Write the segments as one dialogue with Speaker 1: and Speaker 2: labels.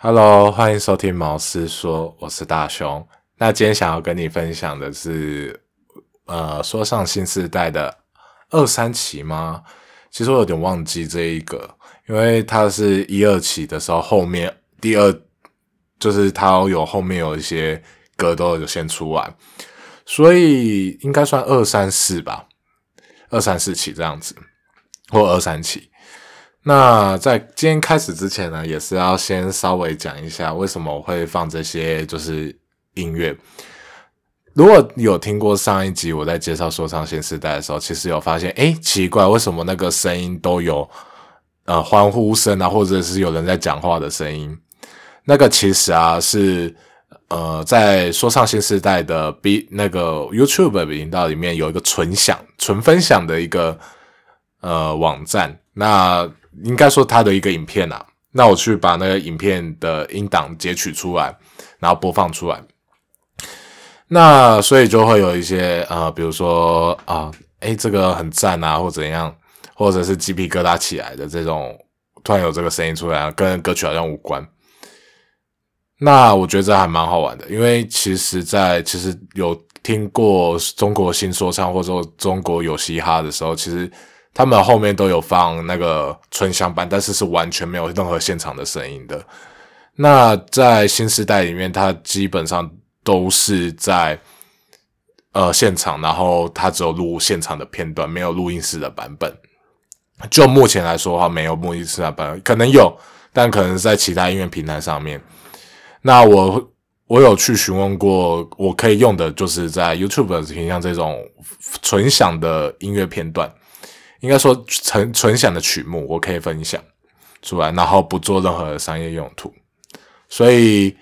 Speaker 1: Hello，欢迎收听毛师说，我是大雄。那今天想要跟你分享的是，呃，说上新时代的二三期吗？其实我有点忘记这一个，因为它是一二期的时候，后面第二就是它有后面有一些歌都有先出完，所以应该算二三四吧，二三四期这样子，或二三期。那在今天开始之前呢，也是要先稍微讲一下为什么我会放这些就是音乐。如果有听过上一集我在介绍说唱新时代的时候，其实有发现，诶，奇怪，为什么那个声音都有呃欢呼声啊，或者是有人在讲话的声音？那个其实啊是呃在说唱新时代的 B 那个 YouTube 频道里面有一个纯享纯分享的一个呃网站，那。应该说他的一个影片啊，那我去把那个影片的音档截取出来，然后播放出来。那所以就会有一些呃，比如说啊，诶，这个很赞啊，或怎样，或者是鸡皮疙瘩起来的这种，突然有这个声音出来，跟歌曲好像无关。那我觉得这还蛮好玩的，因为其实，在其实有听过中国新说唱或者说中国有嘻哈的时候，其实。他们后面都有放那个纯享版，但是是完全没有任何现场的声音的。那在新时代里面，它基本上都是在呃现场，然后它只有录现场的片段，没有录音室的版本。就目前来说的话，没有录音室的版本，可能有，但可能在其他音乐平台上面。那我我有去询问过，我可以用的就是在 YouTube 平像这种纯享的音乐片段。应该说纯纯享的曲目，我可以分享出来，然后不做任何商业用途。所以，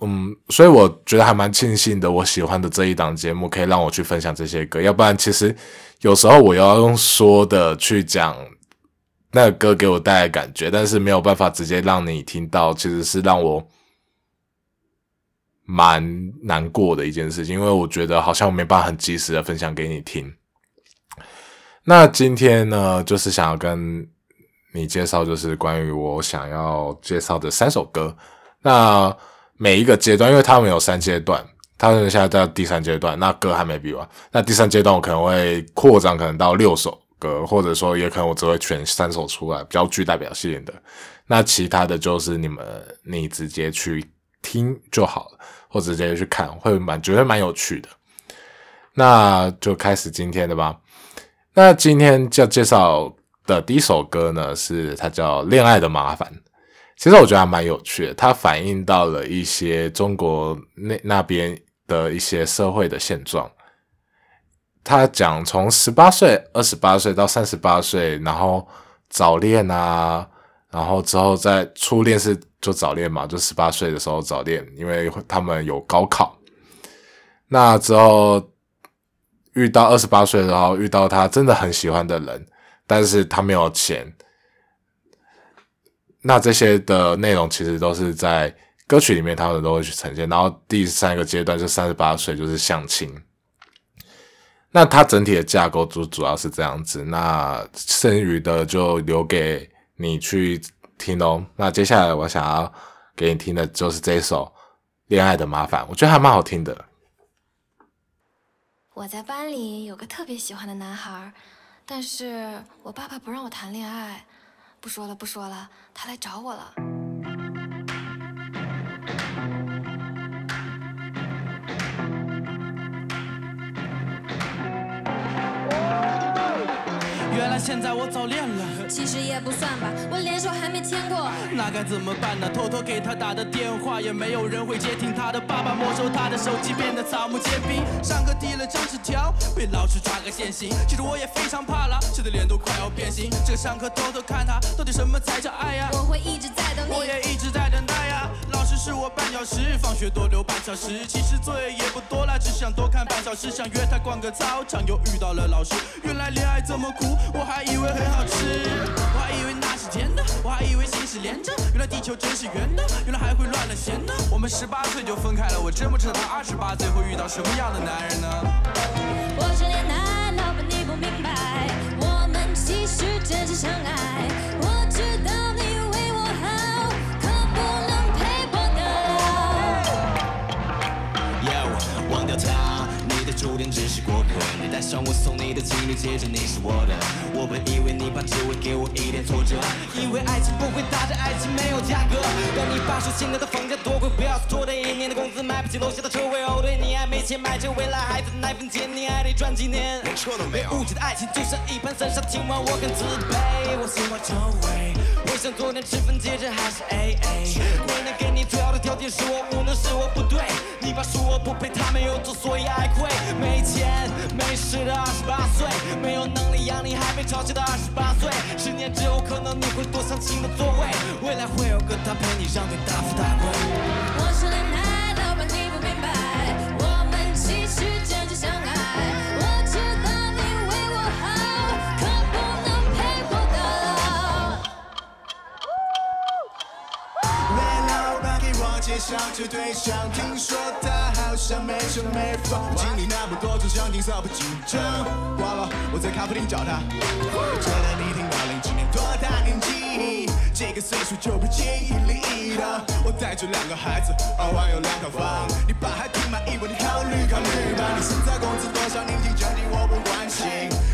Speaker 1: 嗯，所以我觉得还蛮庆幸的。我喜欢的这一档节目可以让我去分享这些歌，要不然其实有时候我要用说的去讲那个歌给我带来感觉，但是没有办法直接让你听到，其实是让我蛮难过的一件事情，因为我觉得好像没办法很及时的分享给你听。那今天呢，就是想要跟你介绍，就是关于我想要介绍的三首歌。那每一个阶段，因为他们有三阶段，他们现在在第三阶段，那歌还没比完。那第三阶段我可能会扩展，可能到六首歌，或者说也可能我只会选三首出来，比较具代表性的。那其他的就是你们你直接去听就好了，或直接去看，会蛮觉得蛮有趣的。那就开始今天的吧。那今天要介绍的第一首歌呢，是它叫《恋爱的麻烦》。其实我觉得还蛮有趣的，它反映到了一些中国那那边的一些社会的现状。他讲从十八岁、二十八岁到三十八岁，然后早恋啊，然后之后在初恋是就早恋嘛，就十八岁的时候早恋，因为他们有高考。那之后。遇到二十八岁，然后遇到他真的很喜欢的人，但是他没有钱。那这些的内容其实都是在歌曲里面，他们都会去呈现。然后第三个阶段就三十八岁，就是相亲。那它整体的架构主主要是这样子。那剩余的就留给你去听哦。那接下来我想要给你听的就是这首《恋爱的麻烦》，我觉得还蛮好听的。
Speaker 2: 我在班里有个特别喜欢的男孩，但是我爸爸不让我谈恋爱。不说了，不说了，他来找我了。
Speaker 3: 原来现在我早恋了，
Speaker 4: 其实也不算吧，我连手还没牵过。
Speaker 3: 那该怎么办呢？偷偷给他打的电话也没有人会接听。他的爸爸没收他的手机，变得草木皆兵。上课递了张纸条，被老师抓个现行。其实我也非常怕了，气得脸都快要变形。这个上课偷偷看他，到底什么才叫爱呀？
Speaker 4: 我会一直在等你，
Speaker 3: 我也一直在等待呀。老师是我绊脚石，放学多留半小时。其实作业也不多啦，只想多看半小时。想约他逛个操场，又遇到了老师。原来恋爱这么苦。我还以为很好吃，我还以为那是甜的，我还以为心是连着，原来地球真是圆的，原来还会乱了弦呢。我们十八岁就分开了，我真不知道他二十八岁会遇到什么样的男人呢。
Speaker 4: 我
Speaker 3: 带上我送你的情侣戒指，你是我的。我本以为你怕只会给我一点挫折，因为爱情不会打折，爱情没有价格。但你爸说现在的房价多贵，不要说的一年的工资买不起楼下的车位。哦，对你还没钱买车，未来孩子的奶粉钱你还得赚几年。连车都没有。误解的爱情就像一盘散沙，今晚我更自卑。我心怀周围，我想昨天吃饭戒指还是 AA。未能给你最好的条件是我无能，是我不对。你爸说我不配，他没有做，所以爱亏。没钱没势的二十八岁，没有能力养你还被嘲笑的二十八岁。十年之后，可能你会坐上新的座位，未来会有个他陪你让你大富大贵。
Speaker 4: 我是恋
Speaker 5: 给我介绍这对象，听说他好像没车没房，经历那么多次想听少不紧张。挂了，我在咖啡厅找他。觉得你挺高龄，今年多大年纪？这个岁数就不介意离异的。我带着两个孩子，二环有两套房，你爸还挺满意我，你考虑考虑吧。你现在工资多少？年薪降低我不关心。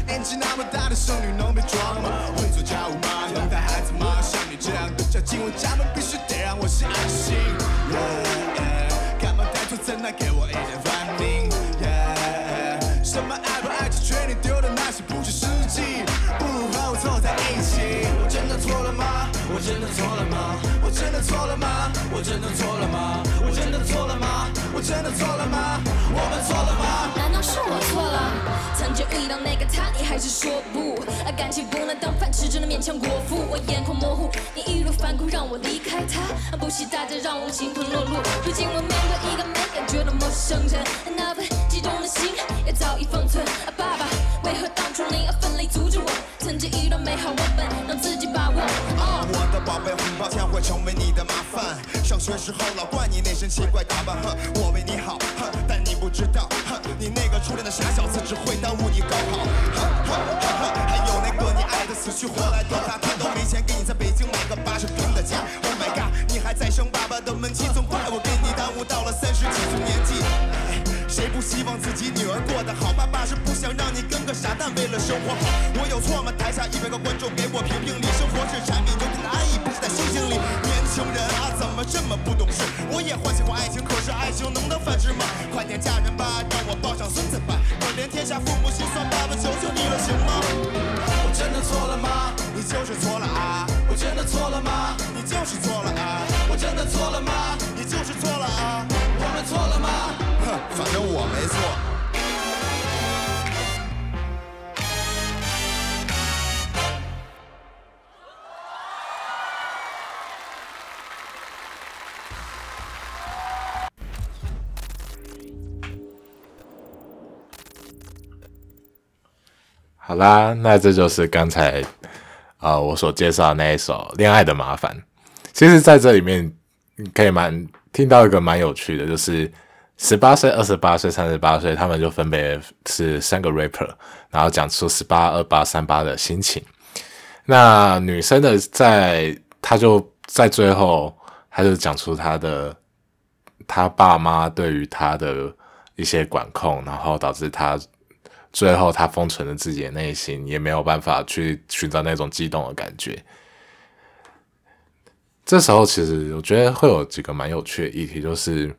Speaker 5: 年纪那么大的剩女能被装吗？会做家务吗？能带孩子吗？像你这样的家进我家门，必须得让我相信。Yeah, yeah 干嘛带错在那给我一点反应什么爱不爱就随你丢的那些不切实际，不如和我凑在一起。我真的错了吗？我真的错了吗？我真的错了吗？我真的错了吗？我真的错了吗？我真的错了吗？我们错了吗？
Speaker 4: 难道是我错了？曾经遇到那个他，你还是说不？啊，感情不能当饭吃，只能勉强果腹。我眼眶模糊，你一如反顾，让我离开他。啊不惜代价让我形同陌路。如今我面对一个没感觉的陌生人，那份激动的心也早已封存。啊，爸爸，为何当初你要奋力阻止我？曾经一段美好文本，让自己把握。哦。
Speaker 5: 我的宝贝，很抱歉会成为你的麻烦。上学时候老怪真奇怪打扮，哼，我为你好，哼，但你不知道，哼，你那个初恋的傻小子只会耽误你高考，哼哼哼哼，还有那个你爱的死去活来的他，他都没钱给你在北京买个八十平的家，Oh my god，你还在生爸爸的闷气，总怪我给你耽误到了三十几岁年纪。谁不希望自己女儿过得好？爸爸是不想让你跟个傻蛋为了生活好。我有错吗？台下一百个观众给我评评理，生活是柴米爱情，能当饭吃吗？快点嫁人吧，
Speaker 1: 好啦，那这就是刚才呃我所介绍的那一首《恋爱的麻烦》。其实，在这里面可以蛮听到一个蛮有趣的，就是十八岁、二十八岁、三十八岁，他们就分别是三个 rapper，然后讲出十八、二八、三八的心情。那女生的在，她就在最后，她就讲出她的她爸妈对于她的一些管控，然后导致她最后他封存了自己的内心，也没有办法去寻找那种激动的感觉。这时候，其实我觉得会有几个蛮有趣的议题，就是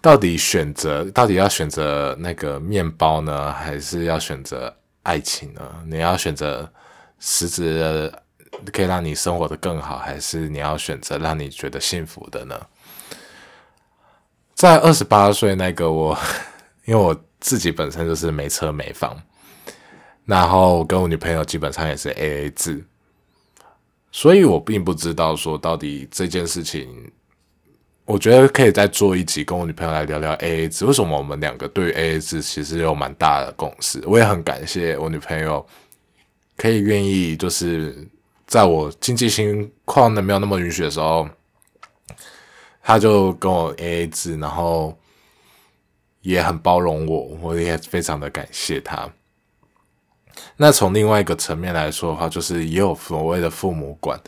Speaker 1: 到底选择，到底要选择那个面包呢，还是要选择爱情呢？你要选择实质的可以让你生活的更好，还是你要选择让你觉得幸福的呢？在二十八岁那个我，因为我自己本身就是没车没房，然后跟我女朋友基本上也是 A A 制，所以我并不知道说到底这件事情，我觉得可以再做一集跟我女朋友来聊聊 A A 制，为什么我们两个对 A A 制其实有蛮大的共识。我也很感谢我女朋友可以愿意就是在我经济情况的没有那么允许的时候，她就跟我 A A 制，然后也很包容我，我也非常的感谢他。那从另外一个层面来说的话，就是也有所谓的父母管，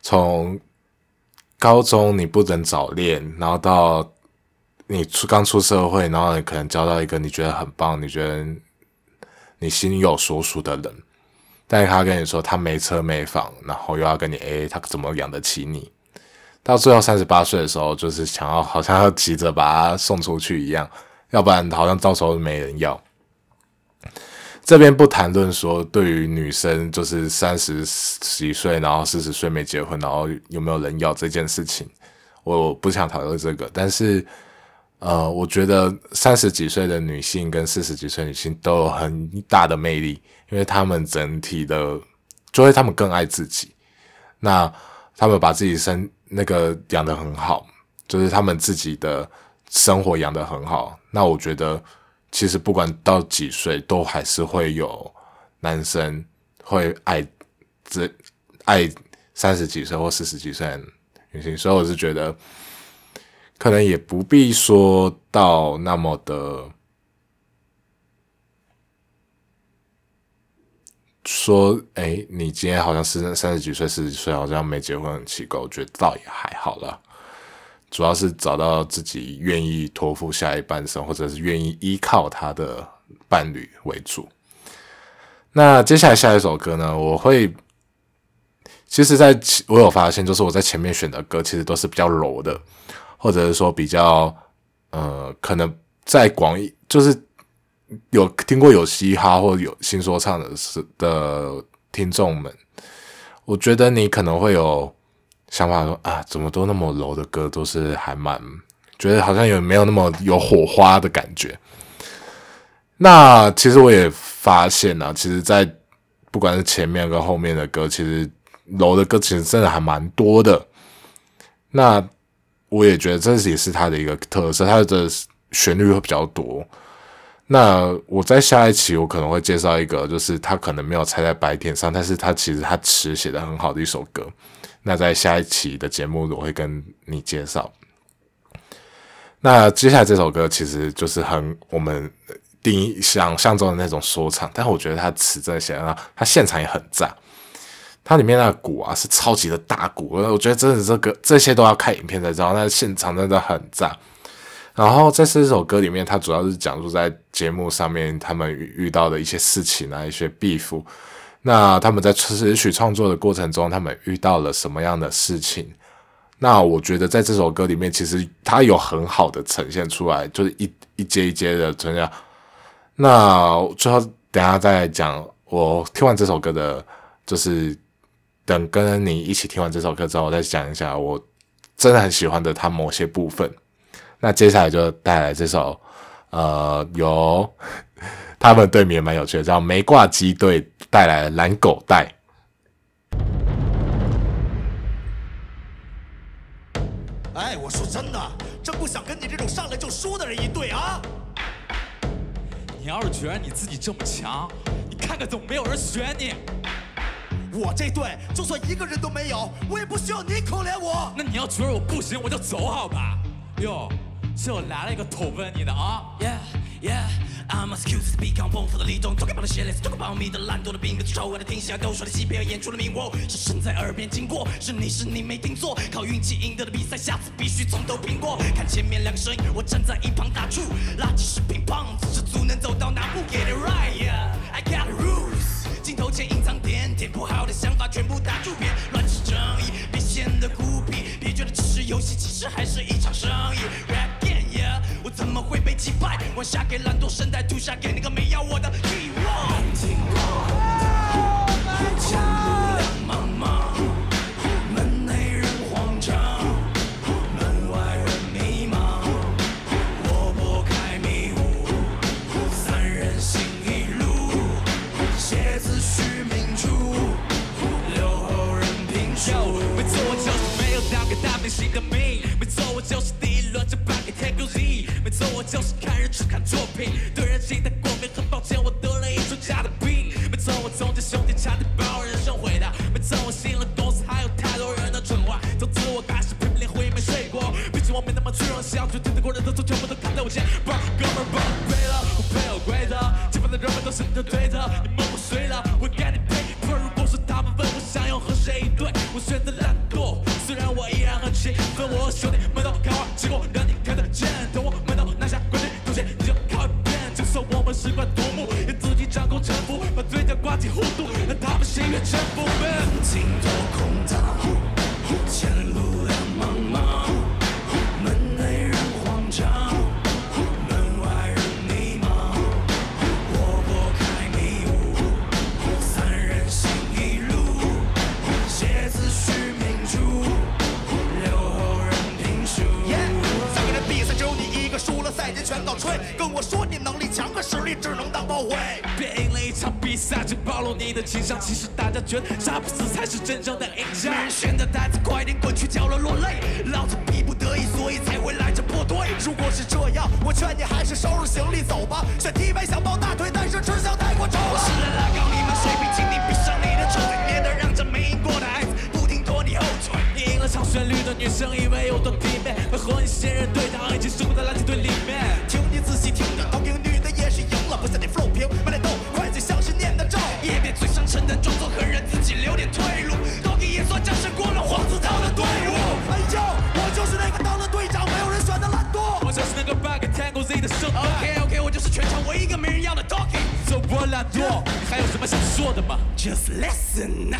Speaker 1: 从高中你不能早恋，然后到你出刚出社会，然后你可能交到一个你觉得很棒、你觉得你心有所属的人，但是他跟你说他没车没房，然后又要跟你 AA，他怎么养得起你？到最后三十八岁的时候，就是想要好像要急着把他送出去一样，要不然好像到时候没人要。这边不谈论说对于女生就是三十几岁，然后四十岁没结婚，然后有没有人要这件事情，我不想讨论这个。但是，呃，我觉得三十几岁的女性跟四十几岁女性都有很大的魅力，因为她们整体的，就会她们更爱自己。那她们把自己身那个养得很好，就是她们自己的生活养得很好。那我觉得。其实不管到几岁，都还是会有男生会爱这爱三十几岁或四十几岁的女性，所以我是觉得，可能也不必说到那么的说，哎，你今天好像是三十几岁、四十几岁，好像没结婚很奇怪，我觉得倒也还好了。主要是找到自己愿意托付下一半生，或者是愿意依靠他的伴侣为主。那接下来下一首歌呢？我会，其实在我有发现，就是我在前面选的歌其实都是比较柔的，或者是说比较呃，可能在广义就是有听过有嘻哈或有新说唱的是的听众们，我觉得你可能会有。想法说啊，怎么都那么柔的歌，都是还蛮觉得好像有没有那么有火花的感觉。那其实我也发现啊，其实，在不管是前面跟后面的歌，其实柔的歌其实真的还蛮多的。那我也觉得这也是它的一个特色，它的旋律会比较多。那我在下一期我可能会介绍一个，就是他可能没有踩在白点上，但是他其实他词写的很好的一首歌。那在下一期的节目，我会跟你介绍。那接下来这首歌其实就是很我们定义想象中的那种说唱，但是我觉得它词真写的，它现场也很炸。它里面那个鼓啊是超级的大鼓，我觉得真的这个这些都要看影片才知道，那现场真的很炸。然后在这首歌里面，它主要是讲述在节目上面他们遇到的一些事情啊，一些 beef。那他们在词曲创作的过程中，他们遇到了什么样的事情？那我觉得在这首歌里面，其实它有很好的呈现出来，就是一一阶一阶的呈现。那最后等下再讲，我听完这首歌的，就是等跟你一起听完这首歌之后，我再讲一下我真的很喜欢的它某些部分。那接下来就带来这首，呃，由。他们队名也蛮有趣的，叫“没挂机队”带来了蓝狗带。
Speaker 5: 哎，我说真的，真不想跟你这种上来就输的人一队啊！
Speaker 6: 你要是觉得你自己这么强，你看看怎么没有人选你？
Speaker 5: 我这队就算一个人都没有，我也不需要你可怜我。
Speaker 6: 那你要觉得我不行，我就走好吧？哟，这来了一个投奔你的啊！Yeah Yeah。I'm excuse be gone，丰富的立冬，做个棒的血泪，做个保密的懒惰的兵，跟臭味的听戏，都说的戏，别演出了名我是声在耳边经过，是你是你没听错，靠运气赢得的比赛，下次必须从头拼过。看前面两个身影，我站在一旁打住，垃圾食品胖子是足能走到哪步？Get it right，I got rules。镜头前隐藏点点不好的想法，全部打住，别乱吃正义，别显得孤僻，别觉得只是游戏，其实还是一场生意。我怎么会被击败？我下给懒惰声带，吐下给那个没要我的欲望。其
Speaker 7: 我
Speaker 6: 想说的吗
Speaker 7: ？Just listen。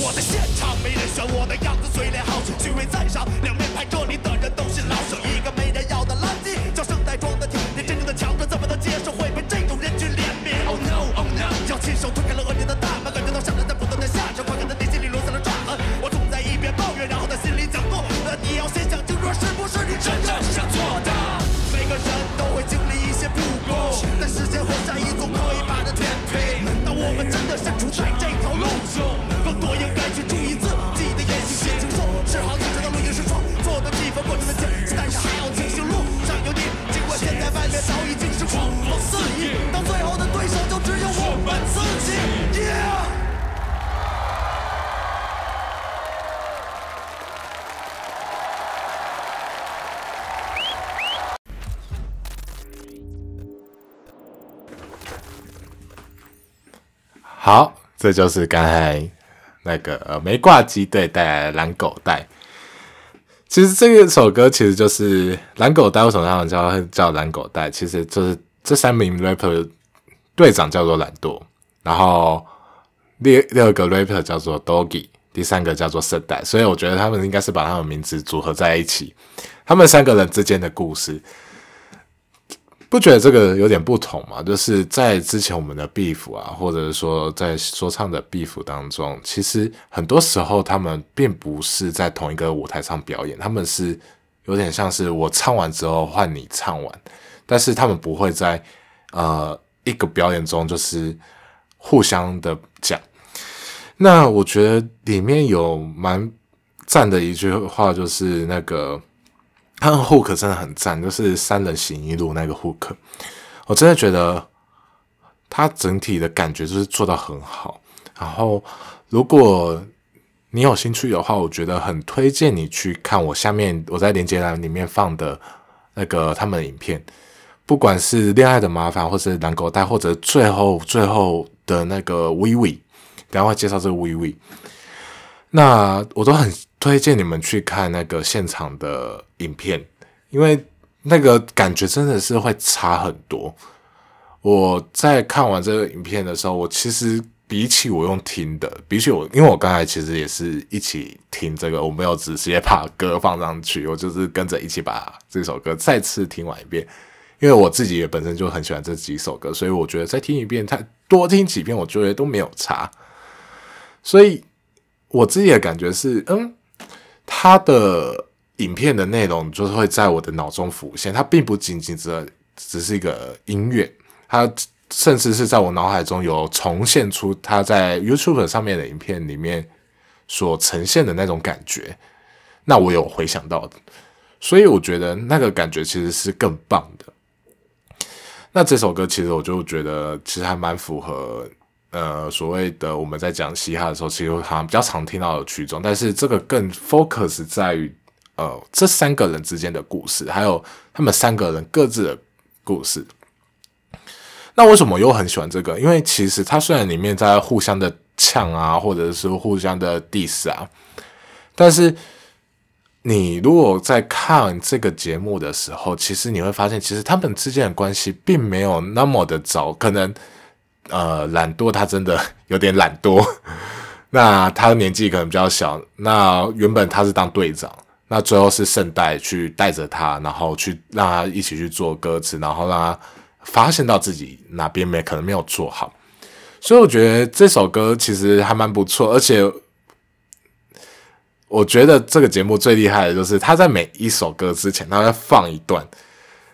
Speaker 7: 我在现场没人选我的样子，嘴脸好虚伪赞赏，两面派这里的人都是老手，好，
Speaker 1: 这就是刚才那个呃没挂机队带来的蓝狗带。其实这一首歌其实就是蓝狗带，为什么他们叫叫蓝狗带？其实就是这三名 rapper 队长叫做懒惰，然后第第二个 rapper 叫做 Doggy，第三个叫做圣代，所以我觉得他们应该是把他们名字组合在一起，他们三个人之间的故事。不觉得这个有点不同吗？就是在之前我们的 beef 啊，或者说在说唱的 beef 当中，其实很多时候他们并不是在同一个舞台上表演，他们是有点像是我唱完之后换你唱完，但是他们不会在呃一个表演中就是互相的讲。那我觉得里面有蛮赞的一句话，就是那个。他的 hook 真的很赞，就是三人行一路那个 hook，我真的觉得他整体的感觉就是做到很好。然后，如果你有兴趣的话，我觉得很推荐你去看我下面我在连接栏里面放的那个他们的影片，不管是恋爱的麻烦，或是蓝狗带，或者最后最后的那个 v v 等下会介绍这个 v v 那我都很推荐你们去看那个现场的影片，因为那个感觉真的是会差很多。我在看完这个影片的时候，我其实比起我用听的，比起我，因为我刚才其实也是一起听这个，我没有直接把歌放上去，我就是跟着一起把这首歌再次听完一遍。因为我自己也本身就很喜欢这几首歌，所以我觉得再听一遍，它多听几遍，我觉得都没有差。所以我自己的感觉是，嗯，他的影片的内容就是会在我的脑中浮现，它并不仅仅只只是一个音乐，它甚至是在我脑海中有重现出他在 YouTube 上面的影片里面所呈现的那种感觉，那我有回想到的，所以我觉得那个感觉其实是更棒的。那这首歌其实我就觉得其实还蛮符合。呃，所谓的我们在讲嘻哈的时候，其实好像比较常听到的曲种，但是这个更 focus 在于呃这三个人之间的故事，还有他们三个人各自的故事。那为什么又很喜欢这个？因为其实它虽然里面在互相的呛啊，或者是互相的 diss 啊，但是你如果在看这个节目的时候，其实你会发现，其实他们之间的关系并没有那么的糟，可能。呃，懒惰，他真的 有点懒惰。那他的年纪可能比较小，那原本他是当队长，那最后是圣代去带着他，然后去让他一起去做歌词，然后让他发现到自己哪边没可能没有做好。所以我觉得这首歌其实还蛮不错，而且我觉得这个节目最厉害的就是他在每一首歌之前，他会放一段。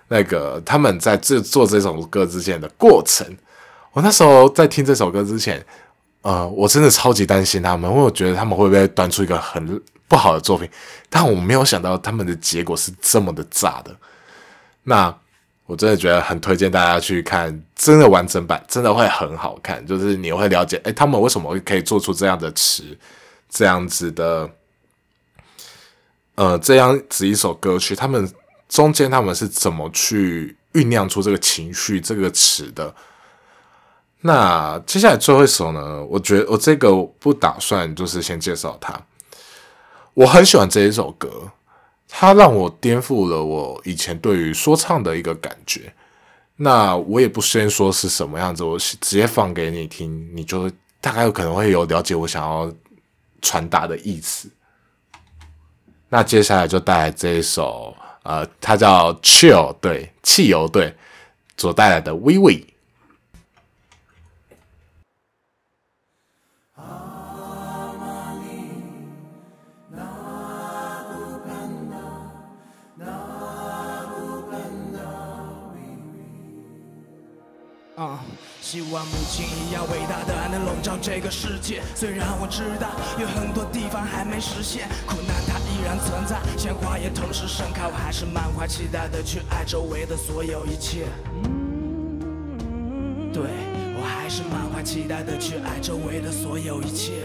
Speaker 1: 那个他们在制做这首歌之前的过程。我那时候在听这首歌之前，呃，我真的超级担心他们，因为我觉得他们会不会端出一个很不好的作品。但我没有想到他们的结果是这么的炸的。那我真的觉得很推荐大家去看，真的完整版真的会很好看，就是你会了解，哎，他们为什么可以做出这样的词，这样子的，呃，这样子一首歌曲，他们中间他们是怎么去酝酿出这个情绪这个词的。那接下来最后一首呢？我觉得我这个不打算就是先介绍它。我很喜欢这一首歌，它让我颠覆了我以前对于说唱的一个感觉。那我也不先说是什么样子，我直接放给你听，你就大概有可能会有了解我想要传达的意思。那接下来就带来这一首，呃，它叫 Chill 对汽油队所带来的 We We。
Speaker 8: 希望母亲一样伟大的爱能笼罩这个世界。虽然我知道有很多地方还没实现，苦难它依然存在，鲜花也同时盛开。我还是满怀期待的去爱周围的所有一切。对我还是满怀期待的去爱周围的所有一切。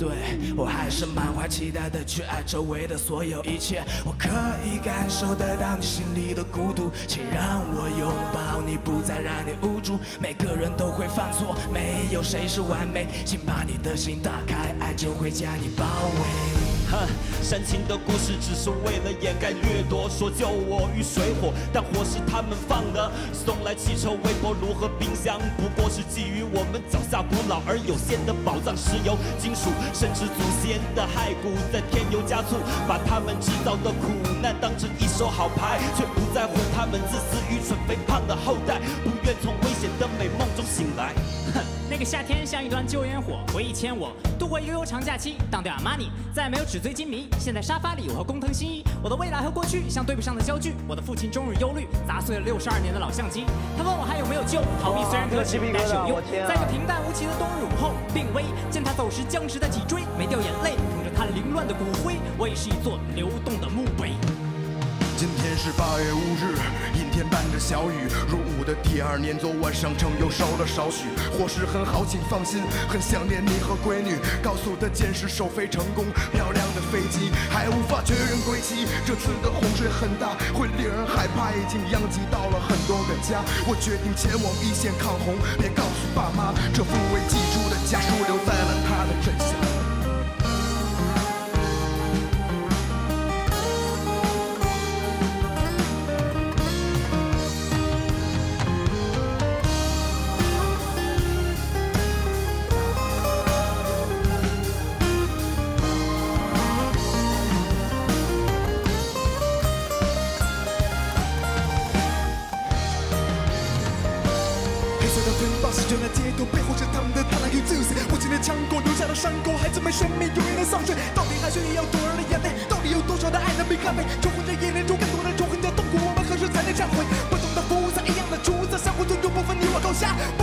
Speaker 8: 对我还是满怀期待的去爱周围的所有一切，我可以感受得到你心里的孤独，请让我拥抱你，不再让你无助。每个人都会犯错，没有谁是完美，请把你的心打开，爱就会将你包围。
Speaker 9: 哼，煽情的故事只是为了掩盖掠夺，说救我于水火，但火是他们放的。送来汽车、微波炉和冰箱，不过是基于我们脚下古老而有限的宝藏——石油、金属，甚至祖先的骸骨，在添油加醋，把他们制造的苦难当成一手好牌，却不在乎他们自私、愚蠢、肥胖的后代，不愿从危险的美梦中醒来。
Speaker 10: 哼，那个夏天像一团旧烟火，回忆牵我度过悠悠长假期，当掉阿玛尼，再没有纸醉金迷。现在沙发里，我和工藤新一，我的未来和过去像对不上的焦距。我的父亲终日忧虑，砸碎了六十二年的老相机。他问我还有没有救？逃避虽然可耻，但是有用。在这平淡无奇的冬日午后，病危，见他走时僵直的脊椎，没掉眼泪，捧着他凌乱的骨灰，我也是一座流动的墓碑。
Speaker 11: 今天是八月五日，阴天伴着小雨。入伍的第二年，昨晚上秤又少了少许。伙食很好，请放心，很想念你和闺女。高速的箭矢首飞成功，漂亮的飞机还无法确认归期。这次的洪水很大，会令人害怕，已经殃及到了很多个家。我决定前往一线抗洪，别告诉爸妈，这副未寄出的家书留在了他的枕下。下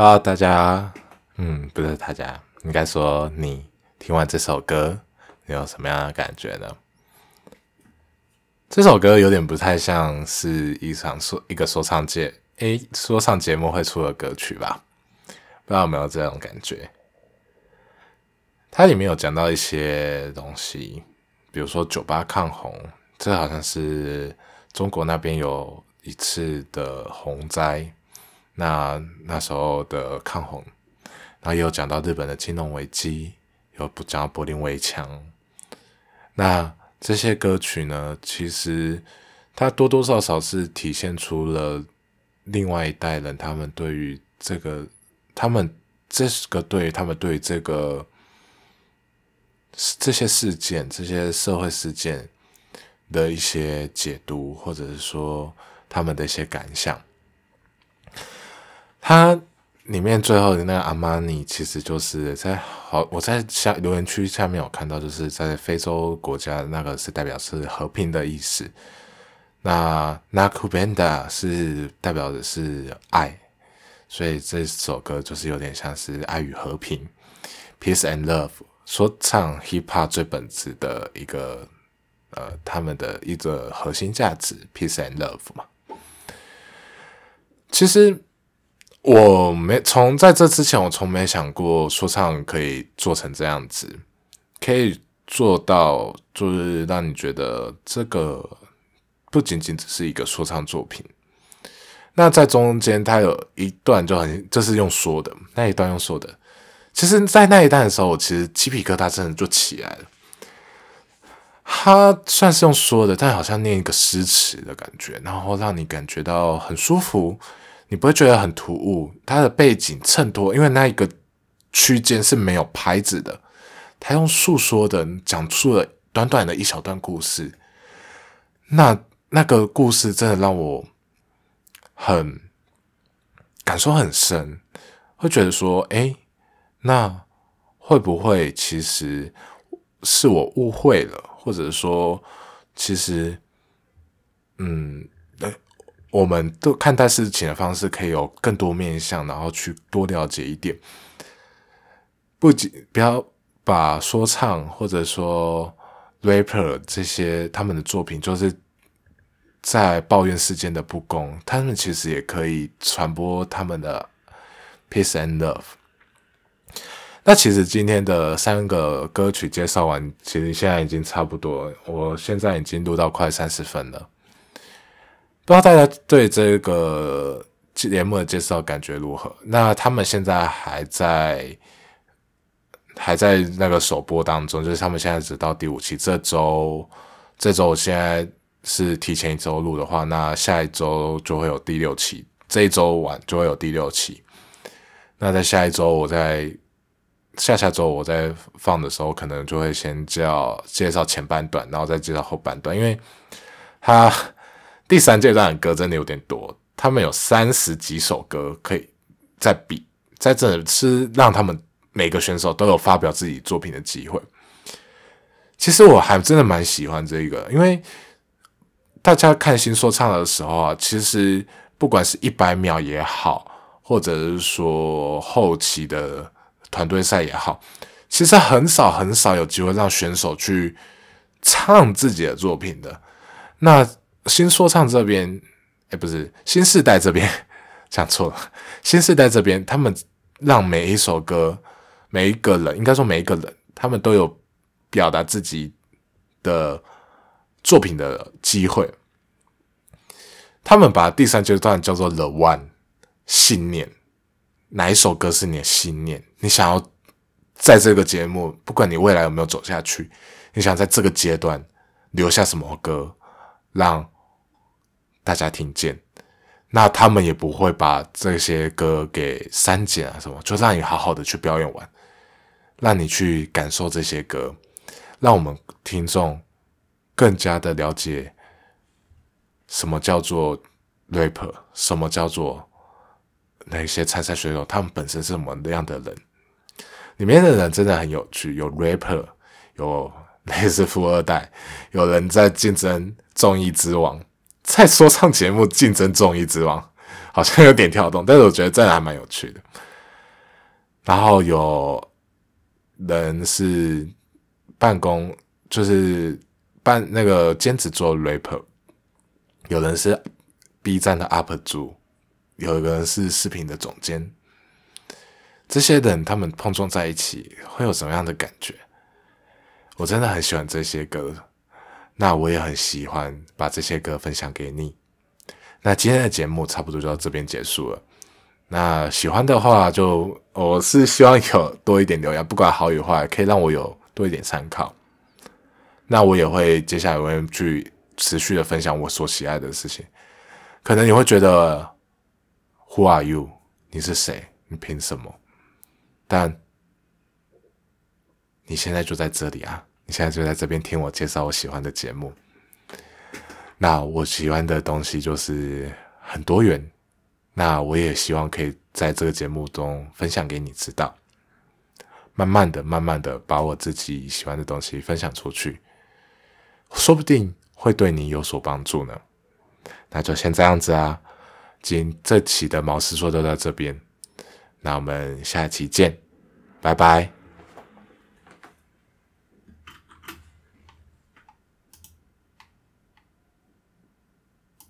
Speaker 11: 不
Speaker 1: 知道大家，嗯，不是大家，应该说你听完这首歌，你有什么样的感觉呢？这首歌有点不太像是一场说一个说唱界诶说唱节目会出的歌曲吧？不知道有没有这种感觉？它里面有讲到一些东西，比如说酒吧抗洪，这好像是中国那边有一次的洪灾，那那时候的抗洪，然后也有讲到日本的金融危机，有讲到柏林围墙，那这些歌曲呢，其实它多多少少是体现出了另外一代人他们对于这个，他们这个对于他们对这个。这些事件、这些社会事件的一些解读，或者是说他们的一些感想，它里面最后的那个阿玛尼，其实就是在好，我在下留言区下面有看到，就是在非洲国家那个是代表是和平的意思，那 Nakubenda 是代表的是爱，所以这首歌就是有点像是爱与和平，Peace and Love。说唱 hip hop 最本质的一个呃，他们的一个核心价值，peace and love 嘛。其实我没从在这之前，我从没想过说唱可以做成这样子，可以做到就是让你觉得这个不仅仅只是一个说唱作品。那在中间，它有一段就很就是用说的那一段用说的。其实，在那一段的时候，我其实鸡皮疙瘩真的就起来了。他算是用说的，但好像念一个诗词的感觉，然后让你感觉到很舒服，你不会觉得很突兀。他的背景衬托，因为那一个区间是没有拍子的，他用诉说的讲述了短短的一小段故事。那那个故事真的让我很感受很深，会觉得说，哎。那会不会其实是我误会了，或者说，其实，嗯，我们都看待事情的方式可以有更多面向，然后去多了解一点，不仅不要把说唱或者说 rapper 这些他们的作品，就是在抱怨世间的不公，他们其实也可以传播他们的 peace and love。那其实今天的三个歌曲介绍完，其实现在已经差不多。我现在已经录到快三十分了，不知道大家对这个节目的介绍感觉如何？那他们现在还在还在那个首播当中，就是他们现在只到第五期。这周这周现在是提前一周录的话，那下一周就会有第六期。这一周晚就会有第六期。那在下一周，我在。下下周我在放的时候，可能就会先叫介绍前半段，然后再介绍后半段，因为他第三阶段的歌真的有点多，他们有三十几首歌可以在比，在这是让他们每个选手都有发表自己作品的机会。其实我还真的蛮喜欢这个，因为大家看新说唱的时候啊，其实不管是一百秒也好，或者是说后期的。团队赛也好，其实很少很少有机会让选手去唱自己的作品的。那新说唱这边，哎，不是新世代这边 讲错了。新世代这边，他们让每一首歌、每一个人，应该说每一个人，他们都有表达自己的作品的机会。他们把第三阶段叫做 “the one” 信念。哪一首歌是你的信念？你想要在这个节目，不管你未来有没有走下去，你想在这个阶段留下什么歌，让大家听见？那他们也不会把这些歌给删减啊什么，就让你好好的去表演完，让你去感受这些歌，让我们听众更加的了解什么叫做 rapper，什么叫做。那些参赛选手，他们本身是什么样的人？里面的人真的很有趣，有 rapper，有类似富二代，有人在竞争综艺之王，在说唱节目竞争综艺之王，好像有点跳动，但是我觉得这还蛮有趣的。然后有人是办公，就是办那个兼职做 rapper，有人是 B 站的 UP 主，有一个人是视频的总监。这些人他们碰撞在一起会有什么样的感觉？我真的很喜欢这些歌，那我也很喜欢把这些歌分享给你。那今天的节目差不多就到这边结束了。那喜欢的话，就我是希望有多一点留言，不管好与坏，可以让我有多一点参考。那我也会接下来我会去持续的分享我所喜爱的事情。可能你会觉得，Who are you？你是谁？你凭什么？但你现在就在这里啊！你现在就在这边听我介绍我喜欢的节目。那我喜欢的东西就是很多元。那我也希望可以在这个节目中分享给你知道。慢慢的、慢慢的把我自己喜欢的东西分享出去，说不定会对你有所帮助呢。那就先这样子啊！今这期的毛师说就到这边。那我们下期见，拜拜。